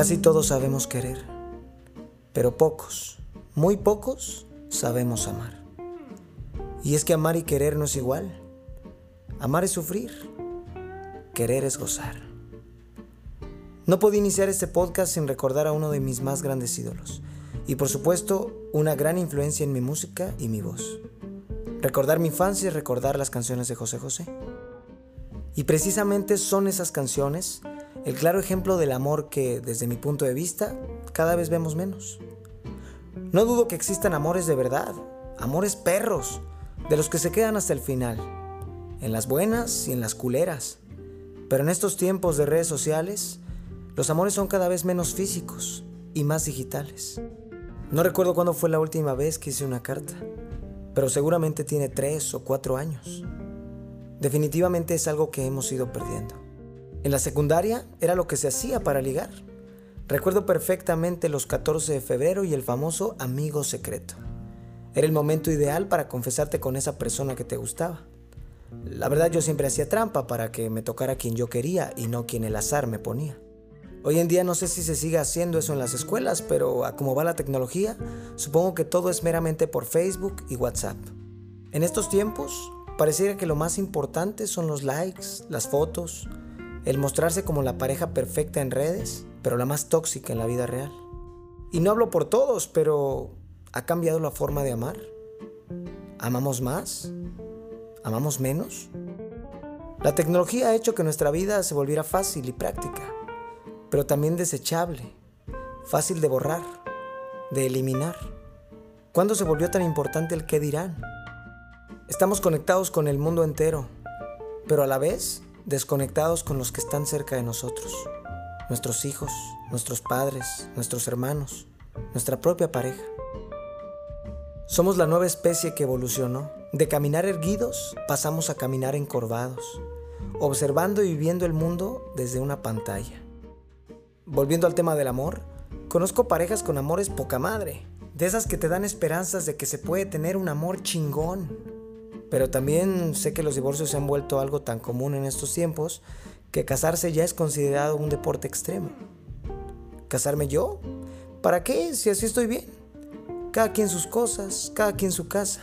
Casi todos sabemos querer, pero pocos, muy pocos, sabemos amar. Y es que amar y querer no es igual. Amar es sufrir, querer es gozar. No puedo iniciar este podcast sin recordar a uno de mis más grandes ídolos y por supuesto una gran influencia en mi música y mi voz. Recordar mi infancia y recordar las canciones de José José. Y precisamente son esas canciones el claro ejemplo del amor que, desde mi punto de vista, cada vez vemos menos. No dudo que existan amores de verdad, amores perros, de los que se quedan hasta el final, en las buenas y en las culeras. Pero en estos tiempos de redes sociales, los amores son cada vez menos físicos y más digitales. No recuerdo cuándo fue la última vez que hice una carta, pero seguramente tiene tres o cuatro años. Definitivamente es algo que hemos ido perdiendo. En la secundaria era lo que se hacía para ligar. Recuerdo perfectamente los 14 de febrero y el famoso amigo secreto. Era el momento ideal para confesarte con esa persona que te gustaba. La verdad yo siempre hacía trampa para que me tocara quien yo quería y no quien el azar me ponía. Hoy en día no sé si se sigue haciendo eso en las escuelas, pero a como va la tecnología, supongo que todo es meramente por Facebook y WhatsApp. En estos tiempos, pareciera que lo más importante son los likes, las fotos, el mostrarse como la pareja perfecta en redes, pero la más tóxica en la vida real. Y no hablo por todos, pero ¿ha cambiado la forma de amar? ¿Amamos más? ¿Amamos menos? La tecnología ha hecho que nuestra vida se volviera fácil y práctica, pero también desechable, fácil de borrar, de eliminar. ¿Cuándo se volvió tan importante el qué dirán? Estamos conectados con el mundo entero, pero a la vez desconectados con los que están cerca de nosotros, nuestros hijos, nuestros padres, nuestros hermanos, nuestra propia pareja. Somos la nueva especie que evolucionó. De caminar erguidos pasamos a caminar encorvados, observando y viviendo el mundo desde una pantalla. Volviendo al tema del amor, conozco parejas con amores poca madre, de esas que te dan esperanzas de que se puede tener un amor chingón, pero también sé que los divorcios se han vuelto algo tan común en estos tiempos que casarse ya es considerado un deporte extremo. ¿Casarme yo? ¿Para qué? Si así estoy bien. Cada quien sus cosas, cada quien su casa.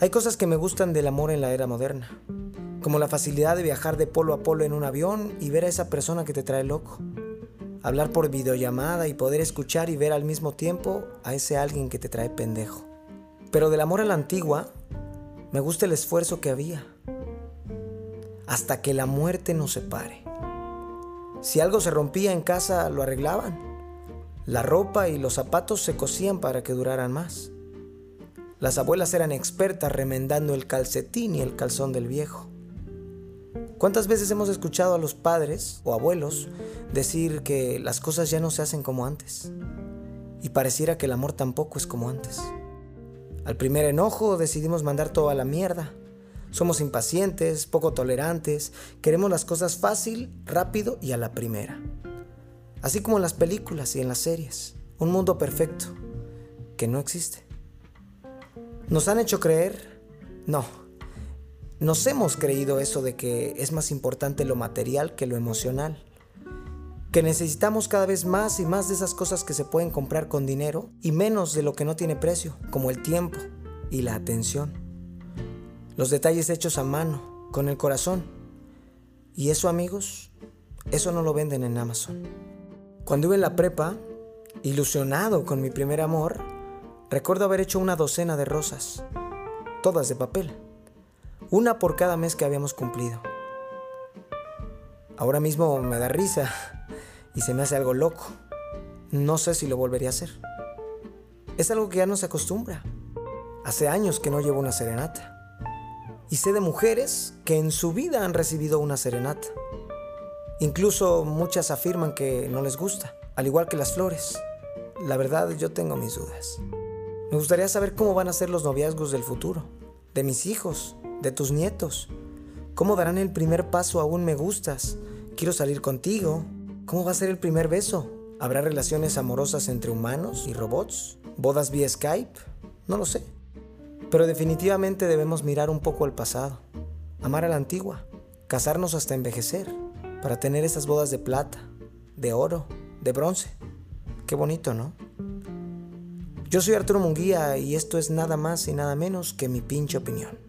Hay cosas que me gustan del amor en la era moderna, como la facilidad de viajar de polo a polo en un avión y ver a esa persona que te trae loco. Hablar por videollamada y poder escuchar y ver al mismo tiempo a ese alguien que te trae pendejo. Pero del amor a la antigua, me gusta el esfuerzo que había. Hasta que la muerte nos separe. Si algo se rompía en casa, lo arreglaban. La ropa y los zapatos se cosían para que duraran más. Las abuelas eran expertas remendando el calcetín y el calzón del viejo. ¿Cuántas veces hemos escuchado a los padres o abuelos decir que las cosas ya no se hacen como antes? Y pareciera que el amor tampoco es como antes. Al primer enojo decidimos mandar todo a la mierda. Somos impacientes, poco tolerantes, queremos las cosas fácil, rápido y a la primera. Así como en las películas y en las series. Un mundo perfecto, que no existe. Nos han hecho creer, no, nos hemos creído eso de que es más importante lo material que lo emocional que necesitamos cada vez más y más de esas cosas que se pueden comprar con dinero y menos de lo que no tiene precio, como el tiempo y la atención. Los detalles hechos a mano, con el corazón. Y eso amigos, eso no lo venden en Amazon. Cuando iba en la prepa, ilusionado con mi primer amor, recuerdo haber hecho una docena de rosas, todas de papel, una por cada mes que habíamos cumplido. Ahora mismo me da risa y se me hace algo loco. No sé si lo volvería a hacer. Es algo que ya no se acostumbra. Hace años que no llevo una serenata. Y sé de mujeres que en su vida han recibido una serenata. Incluso muchas afirman que no les gusta, al igual que las flores. La verdad yo tengo mis dudas. Me gustaría saber cómo van a ser los noviazgos del futuro, de mis hijos, de tus nietos. ¿Cómo darán el primer paso a un me gustas? Quiero salir contigo, ¿Cómo va a ser el primer beso? ¿Habrá relaciones amorosas entre humanos y robots? ¿Bodas vía Skype? No lo sé. Pero definitivamente debemos mirar un poco al pasado, amar a la antigua, casarnos hasta envejecer, para tener esas bodas de plata, de oro, de bronce. Qué bonito, ¿no? Yo soy Arturo Munguía y esto es nada más y nada menos que mi pinche opinión.